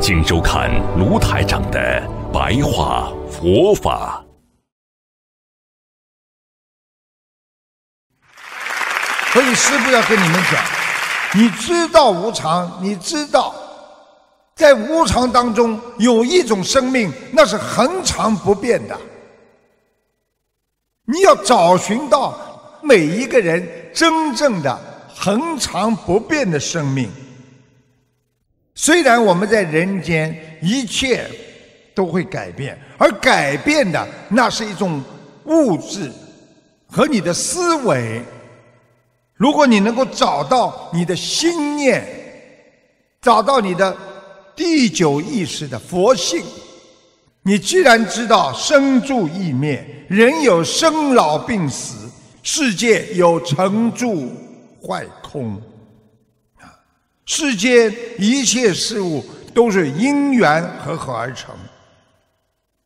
请收看卢台长的白话佛法。所以师父要跟你们讲，你知道无常，你知道在无常当中有一种生命，那是恒常不变的。你要找寻到每一个人真正的恒常不变的生命。虽然我们在人间一切都会改变，而改变的那是一种物质和你的思维。如果你能够找到你的心念，找到你的第九意识的佛性，你既然知道生住异灭，人有生老病死，世界有成住坏空，世间一切事物都是因缘和合而成。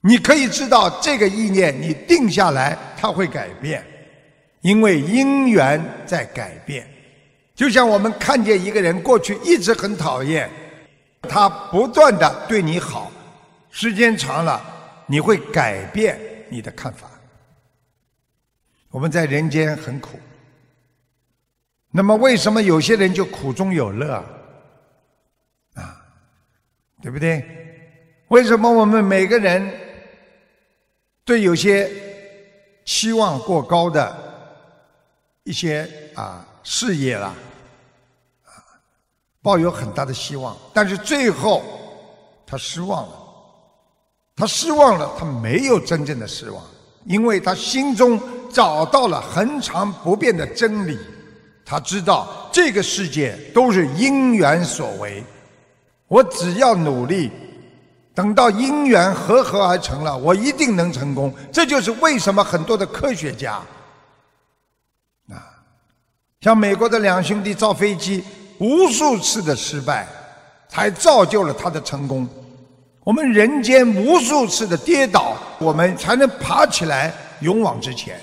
你可以知道这个意念，你定下来，它会改变。因为因缘在改变，就像我们看见一个人过去一直很讨厌，他不断的对你好，时间长了，你会改变你的看法。我们在人间很苦，那么为什么有些人就苦中有乐啊？对不对？为什么我们每个人对有些期望过高的？一些啊事业啦，啊，抱有很大的希望，但是最后他失望了，他失望了，他没有真正的失望，因为他心中找到了恒常不变的真理，他知道这个世界都是因缘所为，我只要努力，等到因缘合合而成了，我一定能成功。这就是为什么很多的科学家。啊像美国的两兄弟造飞机，无数次的失败，才造就了他的成功。我们人间无数次的跌倒，我们才能爬起来，勇往直前。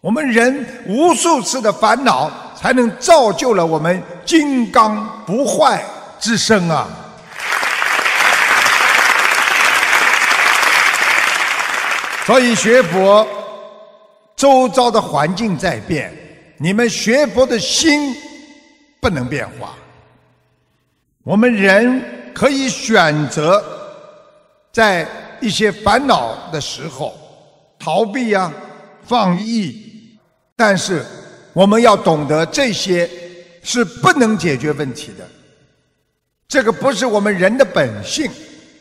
我们人无数次的烦恼，才能造就了我们金刚不坏之身啊！所以学佛，周遭的环境在变。你们学佛的心不能变化。我们人可以选择在一些烦恼的时候逃避呀、放逸，但是我们要懂得这些是不能解决问题的。这个不是我们人的本性，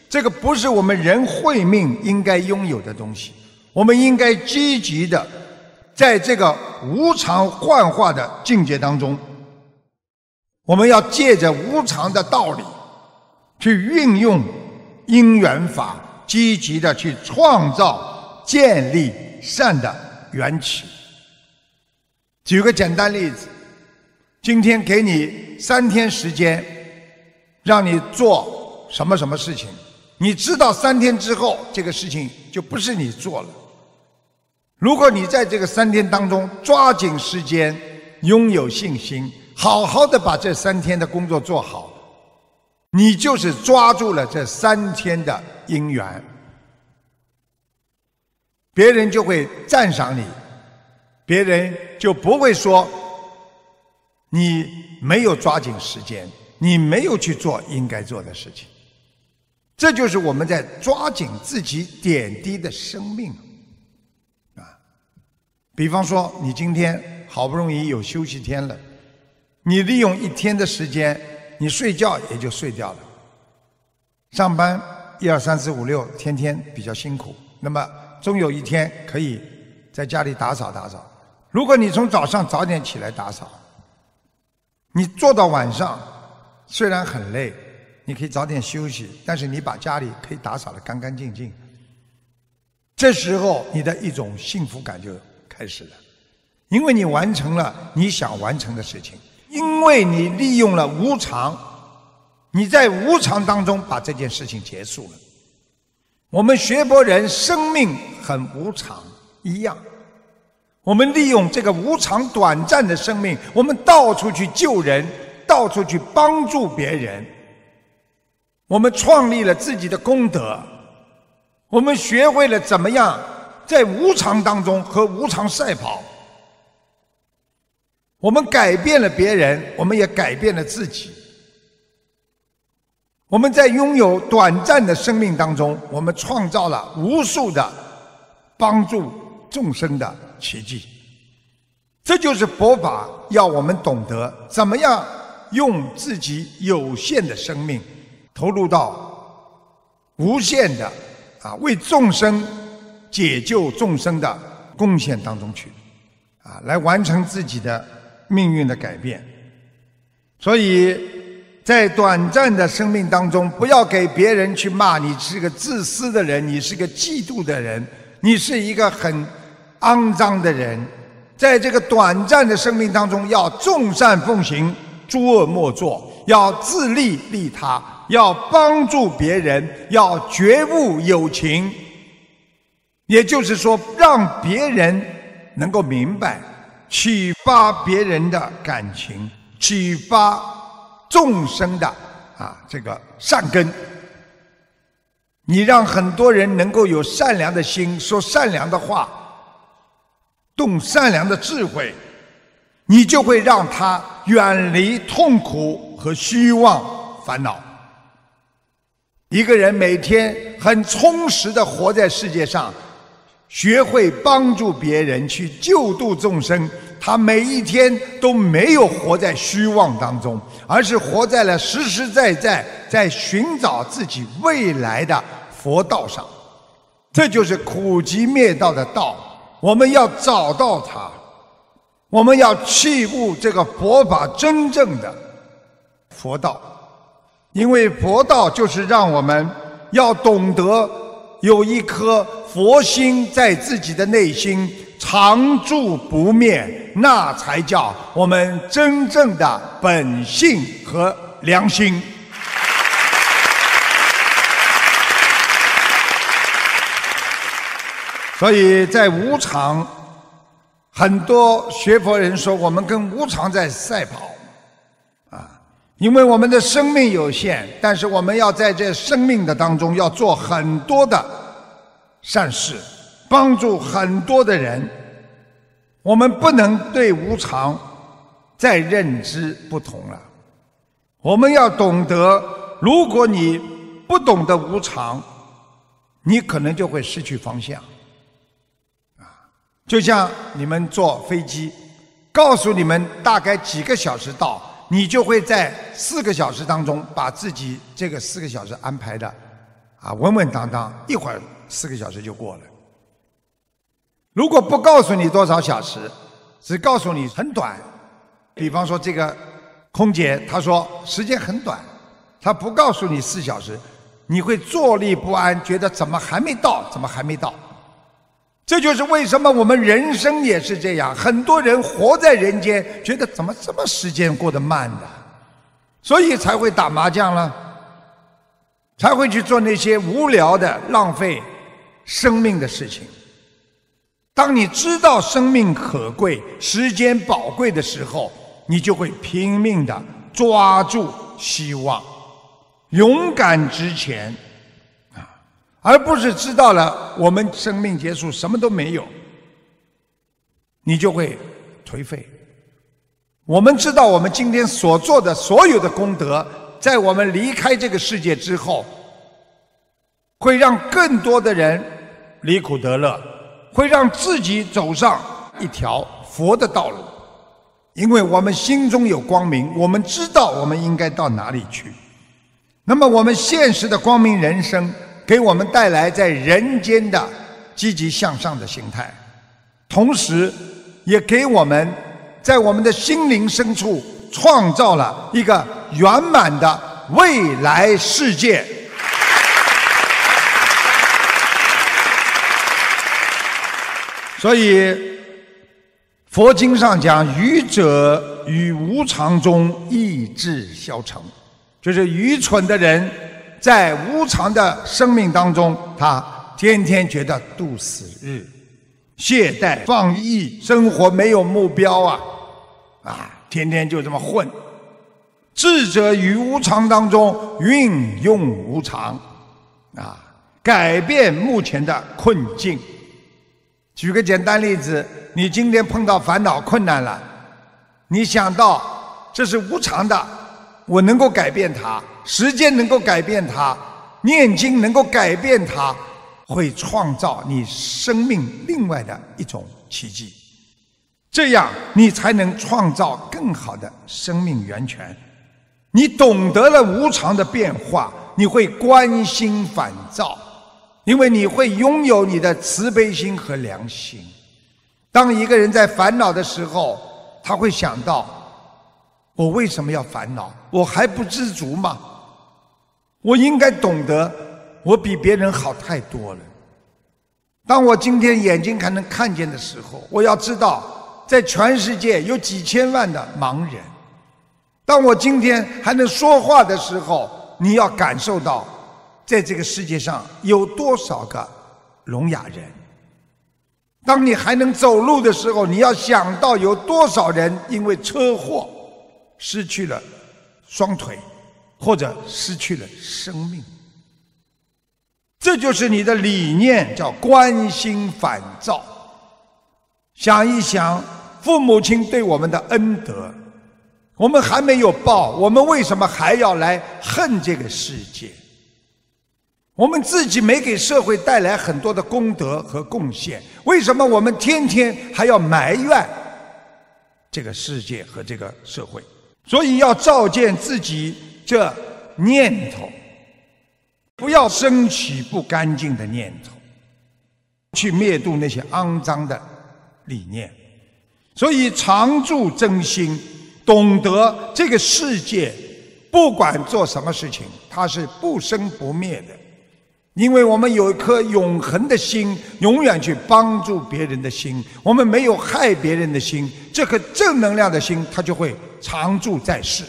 这个不是我们人慧命应该拥有的东西。我们应该积极的。在这个无常幻化的境界当中，我们要借着无常的道理，去运用因缘法，积极的去创造、建立善的缘起。举个简单例子，今天给你三天时间，让你做什么什么事情，你知道三天之后这个事情就不是你做了。如果你在这个三天当中抓紧时间，拥有信心，好好的把这三天的工作做好，你就是抓住了这三天的因缘，别人就会赞赏你，别人就不会说你没有抓紧时间，你没有去做应该做的事情。这就是我们在抓紧自己点滴的生命啊。比方说，你今天好不容易有休息天了，你利用一天的时间，你睡觉也就睡掉了。上班一二三四五六，天天比较辛苦，那么终有一天可以在家里打扫打扫。如果你从早上早点起来打扫，你做到晚上，虽然很累，你可以早点休息，但是你把家里可以打扫的干干净净。这时候，你的一种幸福感就开始了，因为你完成了你想完成的事情，因为你利用了无常，你在无常当中把这件事情结束了。我们学佛人生命很无常一样，我们利用这个无常短暂的生命，我们到处去救人，到处去帮助别人，我们创立了自己的功德。我们学会了怎么样在无常当中和无常赛跑。我们改变了别人，我们也改变了自己。我们在拥有短暂的生命当中，我们创造了无数的帮助众生的奇迹。这就是佛法要我们懂得怎么样用自己有限的生命投入到无限的。啊，为众生解救众生的贡献当中去，啊，来完成自己的命运的改变。所以在短暂的生命当中，不要给别人去骂你是个自私的人，你是个嫉妒的人，你是一个很肮脏的人。在这个短暂的生命当中，要众善奉行，诸恶莫作，要自利利他。要帮助别人，要觉悟友情，也就是说，让别人能够明白，启发别人的感情，启发众生的啊这个善根。你让很多人能够有善良的心，说善良的话，动善良的智慧，你就会让他远离痛苦和虚妄烦恼。一个人每天很充实的活在世界上，学会帮助别人去救度众生，他每一天都没有活在虚妄当中，而是活在了实实在在在寻找自己未来的佛道上。这就是苦集灭道的道，我们要找到它，我们要弃悟这个佛法真正的佛道。因为佛道就是让我们要懂得有一颗佛心在自己的内心常住不灭，那才叫我们真正的本性和良心。所以在无常，很多学佛人说我们跟无常在赛跑。啊因为我们的生命有限，但是我们要在这生命的当中要做很多的善事，帮助很多的人。我们不能对无常再认知不同了。我们要懂得，如果你不懂得无常，你可能就会失去方向。就像你们坐飞机，告诉你们大概几个小时到。你就会在四个小时当中把自己这个四个小时安排的啊稳稳当当，一会儿四个小时就过了。如果不告诉你多少小时，只告诉你很短，比方说这个空姐她说时间很短，她不告诉你四小时，你会坐立不安，觉得怎么还没到，怎么还没到。这就是为什么我们人生也是这样，很多人活在人间，觉得怎么这么时间过得慢的，所以才会打麻将了，才会去做那些无聊的、浪费生命的事情。当你知道生命可贵、时间宝贵的时候，你就会拼命的抓住希望，勇敢直前。而不是知道了我们生命结束什么都没有，你就会颓废。我们知道我们今天所做的所有的功德，在我们离开这个世界之后，会让更多的人离苦得乐，会让自己走上一条佛的道路，因为我们心中有光明，我们知道我们应该到哪里去。那么我们现实的光明人生。给我们带来在人间的积极向上的心态，同时也给我们在我们的心灵深处创造了一个圆满的未来世界。所以，佛经上讲，愚者于无常中意志消沉，就是愚蠢的人在无常的生命当中，他天天觉得度死日、懈怠、放逸，生活没有目标啊，啊，天天就这么混。智者于无常当中运用无常，啊，改变目前的困境。举个简单例子，你今天碰到烦恼困难了，你想到这是无常的，我能够改变它，时间能够改变它，念经能够改变它，会创造你生命另外的一种奇迹，这样你才能创造更好的生命源泉。你懂得了无常的变化，你会关心反照。因为你会拥有你的慈悲心和良心。当一个人在烦恼的时候，他会想到：我为什么要烦恼？我还不知足吗？我应该懂得，我比别人好太多了。当我今天眼睛还能看见的时候，我要知道，在全世界有几千万的盲人。当我今天还能说话的时候，你要感受到。在这个世界上有多少个聋哑人？当你还能走路的时候，你要想到有多少人因为车祸失去了双腿，或者失去了生命。这就是你的理念，叫关心反照。想一想，父母亲对我们的恩德，我们还没有报，我们为什么还要来恨这个世界？我们自己没给社会带来很多的功德和贡献，为什么我们天天还要埋怨这个世界和这个社会？所以要照见自己这念头，不要升起不干净的念头，去灭度那些肮脏的理念。所以常住真心，懂得这个世界不管做什么事情，它是不生不灭的。因为我们有一颗永恒的心，永远去帮助别人的心，我们没有害别人的心，这颗正能量的心，它就会常驻在世。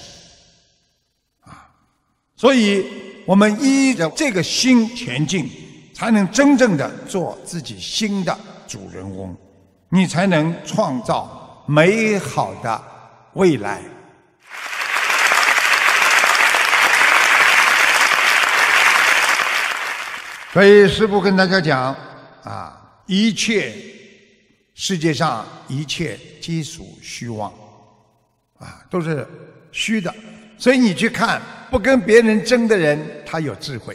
所以我们依着这个心前进，才能真正的做自己心的主人翁，你才能创造美好的未来。所以师父跟大家讲啊，一切世界上一切皆属虚妄，啊，都是虚的。所以你去看，不跟别人争的人，他有智慧；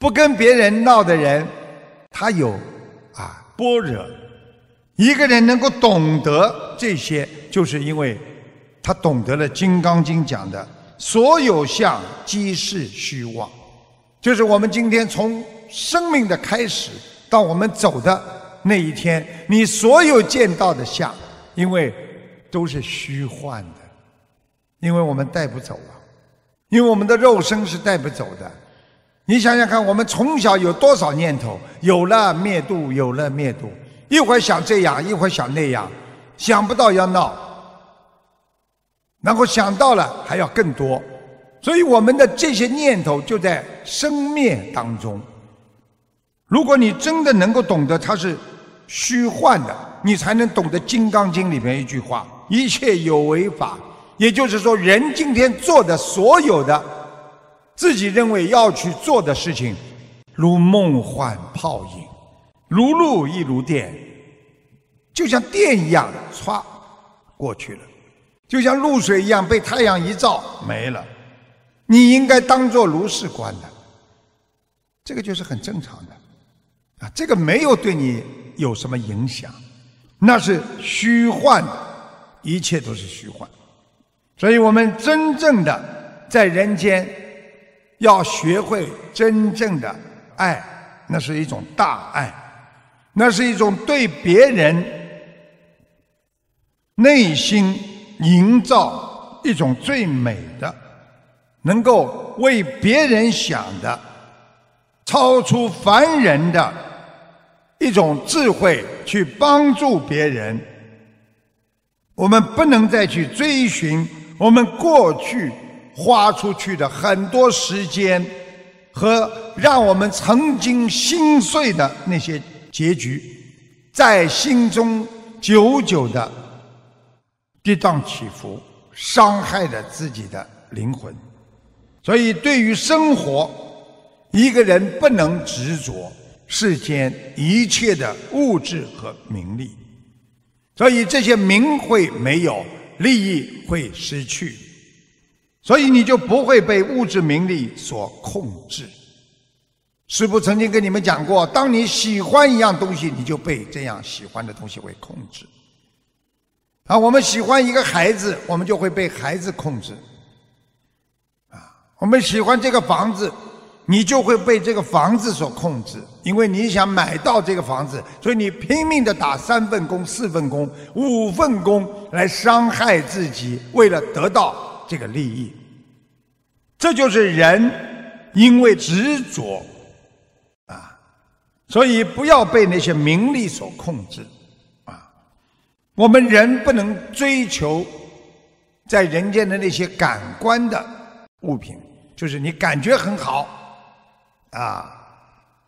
不跟别人闹的人，他有啊般若。一个人能够懂得这些，就是因为他懂得了《金刚经》讲的“所有相即是虚妄”，就是我们今天从。生命的开始到我们走的那一天，你所有见到的相，因为都是虚幻的，因为我们带不走啊，因为我们的肉身是带不走的。你想想看，我们从小有多少念头，有了灭度，有了灭度，一会儿想这样，一会儿想那样，想不到要闹，然后想到了还要更多，所以我们的这些念头就在生灭当中。如果你真的能够懂得它是虚幻的，你才能懂得《金刚经》里面一句话：“一切有为法。”也就是说，人今天做的所有的自己认为要去做的事情，如梦幻泡影，如露亦如电，就像电一样，歘过去了；就像露水一样，被太阳一照没了。你应该当做如是观的，这个就是很正常的。啊，这个没有对你有什么影响，那是虚幻的，一切都是虚幻。所以我们真正的在人间，要学会真正的爱，那是一种大爱，那是一种对别人内心营造一种最美的能够为别人想的，超出凡人的一种智慧去帮助别人。我们不能再去追寻我们过去花出去的很多时间和让我们曾经心碎的那些结局，在心中久久的跌宕起伏，伤害着自己的灵魂。所以，对于生活，一个人不能执着世间一切的物质和名利。所以这些名会没有，利益会失去，所以你就不会被物质名利所控制。师父曾经跟你们讲过，当你喜欢一样东西，你就被这样喜欢的东西会控制。啊，我们喜欢一个孩子，我们就会被孩子控制。啊，我们喜欢这个房子。你就会被这个房子所控制，因为你想买到这个房子，所以你拼命的打三份工、四份工、五份工来伤害自己，为了得到这个利益。这就是人因为执着啊，所以不要被那些名利所控制啊。我们人不能追求在人间的那些感官的物品，就是你感觉很好。啊，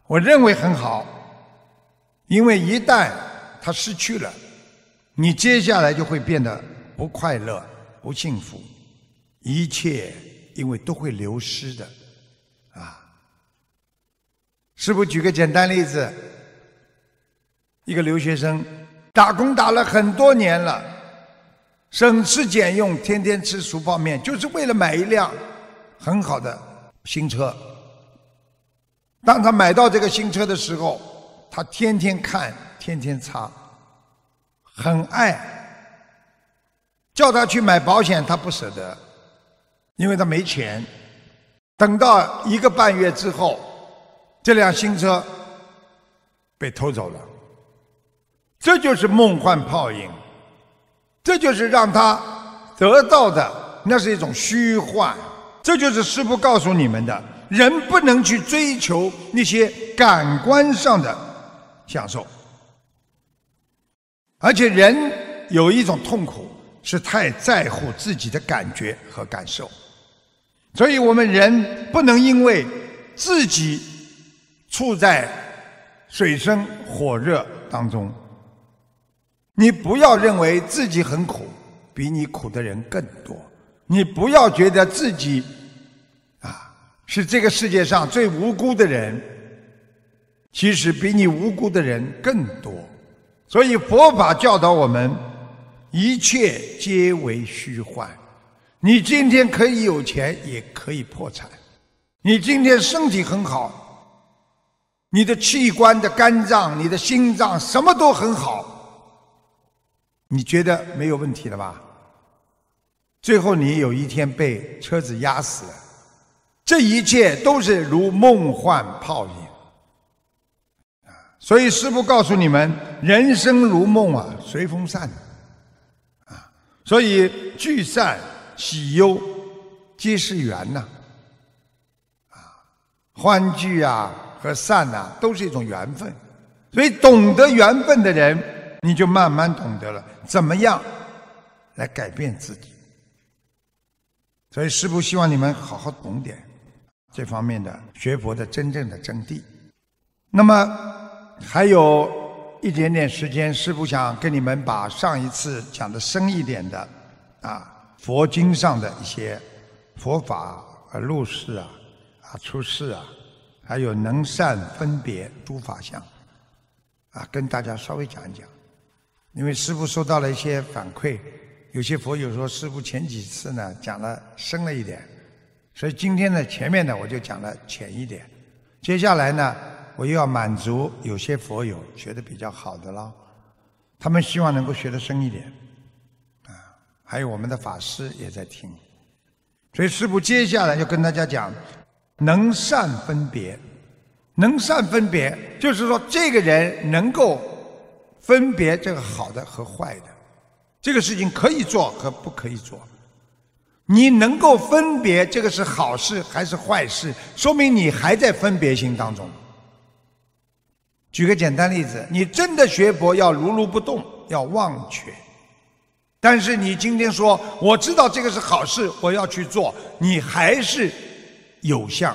我认为很好，因为一旦他失去了，你接下来就会变得不快乐、不幸福，一切因为都会流失的，啊！师傅举个简单例子，一个留学生打工打了很多年了，省吃俭用，天天吃熟泡面，就是为了买一辆很好的新车。当他买到这个新车的时候，他天天看，天天擦，很爱。叫他去买保险，他不舍得，因为他没钱。等到一个半月之后，这辆新车被偷走了。这就是梦幻泡影，这就是让他得到的，那是一种虚幻。这就是师父告诉你们的。人不能去追求那些感官上的享受，而且人有一种痛苦，是太在乎自己的感觉和感受，所以我们人不能因为自己处在水深火热当中，你不要认为自己很苦，比你苦的人更多，你不要觉得自己。是这个世界上最无辜的人，其实比你无辜的人更多。所以佛法教导我们，一切皆为虚幻。你今天可以有钱，也可以破产；你今天身体很好，你的器官的肝脏、你的心脏什么都很好，你觉得没有问题了吧？最后你有一天被车子压死了。这一切都是如梦幻泡影啊！所以师父告诉你们：人生如梦啊，随风散啊！所以聚散喜忧皆是缘呐啊！欢聚啊和散呐，都是一种缘分。所以懂得缘分的人，你就慢慢懂得了怎么样来改变自己。所以师父希望你们好好懂点。这方面的学佛的真正的真谛。那么还有一点点时间，师父想跟你们把上一次讲的深一点的啊佛经上的一些佛法啊入世啊啊出世啊，还有能善分别诸法相啊，跟大家稍微讲一讲。因为师父收到了一些反馈，有些佛友说师父前几次呢讲了深了一点。所以今天呢，前面呢我就讲了浅一点，接下来呢，我又要满足有些佛友学的比较好的了，他们希望能够学的深一点，啊，还有我们的法师也在听，所以师父接下来就跟大家讲，能善分别，能善分别，就是说这个人能够分别这个好的和坏的，这个事情可以做和不可以做。你能够分别这个是好事还是坏事，说明你还在分别心当中。举个简单例子，你真的学佛要如如不动，要忘却。但是你今天说我知道这个是好事，我要去做，你还是有相，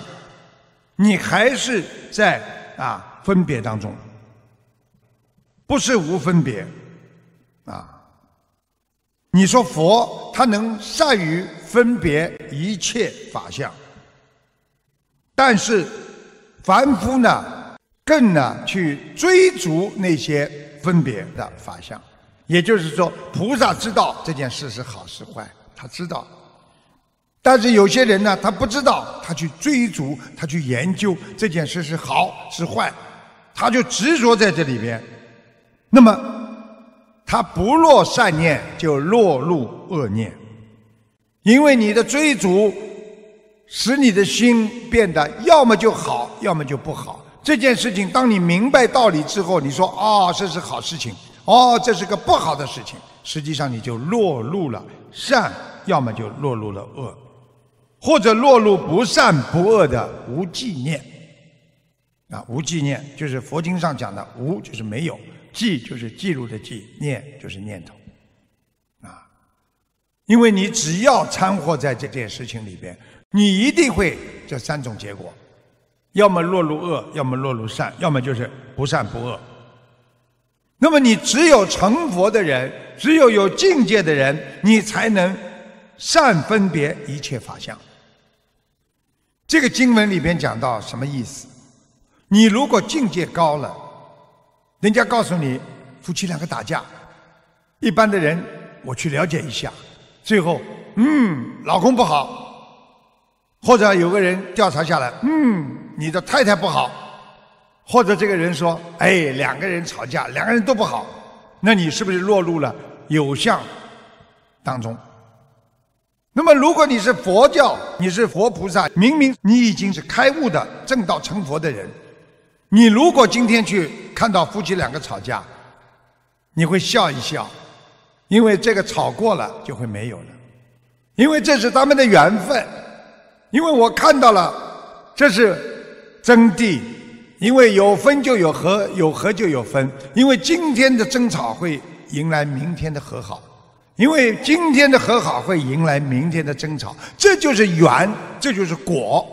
你还是在啊分别当中，不是无分别啊。你说佛他能善于分别一切法相，但是凡夫呢，更呢去追逐那些分别的法相。也就是说，菩萨知道这件事是好是坏，他知道。但是有些人呢，他不知道，他去追逐，他去研究这件事是好是坏，他就执着在这里边。那么，他不落善念，就落入恶念。因为你的追逐，使你的心变得要么就好，要么就不好。这件事情，当你明白道理之后，你说啊，这是好事情。哦，这是个不好的事情，实际上你就落入了善，要么就落入了恶，或者落入不善不恶的无记念。啊，无记念就是佛经上讲的无，就是没有；记就是记录的记，念就是念头。因为你只要掺和在这件事情里边，你一定会这三种结果：要么落入恶，要么落入善，要么就是不善不恶。那么你只有成佛的人，只有有境界的人，你才能善分别一切法相。这个经文里边讲到什么意思？你如果境界高了，人家告诉你夫妻两个打架，一般的人我去了解一下，最后嗯，老公不好，或者有个人调查下来，嗯，你的太太不好。或者这个人说：“哎，两个人吵架，两个人都不好，那你是不是落入了有相当中？那么，如果你是佛教，你是佛菩萨，明明你已经是开悟的正道成佛的人，你如果今天去看到夫妻两个吵架，你会笑一笑，因为这个吵过了就会没有了，因为这是他们的缘分，因为我看到了，这是真谛。”因为有分就有合，有合就有分。因为今天的争吵会迎来明天的和好，因为今天的和好会迎来明天的争吵，这就是缘，这就是果。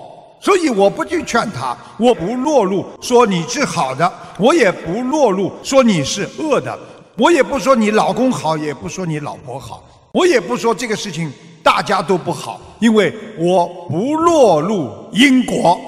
所以我不去劝他，我不落入说你是好的，我也不落入说你是恶的，我也不说你老公好，也不说你老婆好，我也不说这个事情大家都不好，因为我不落入因果。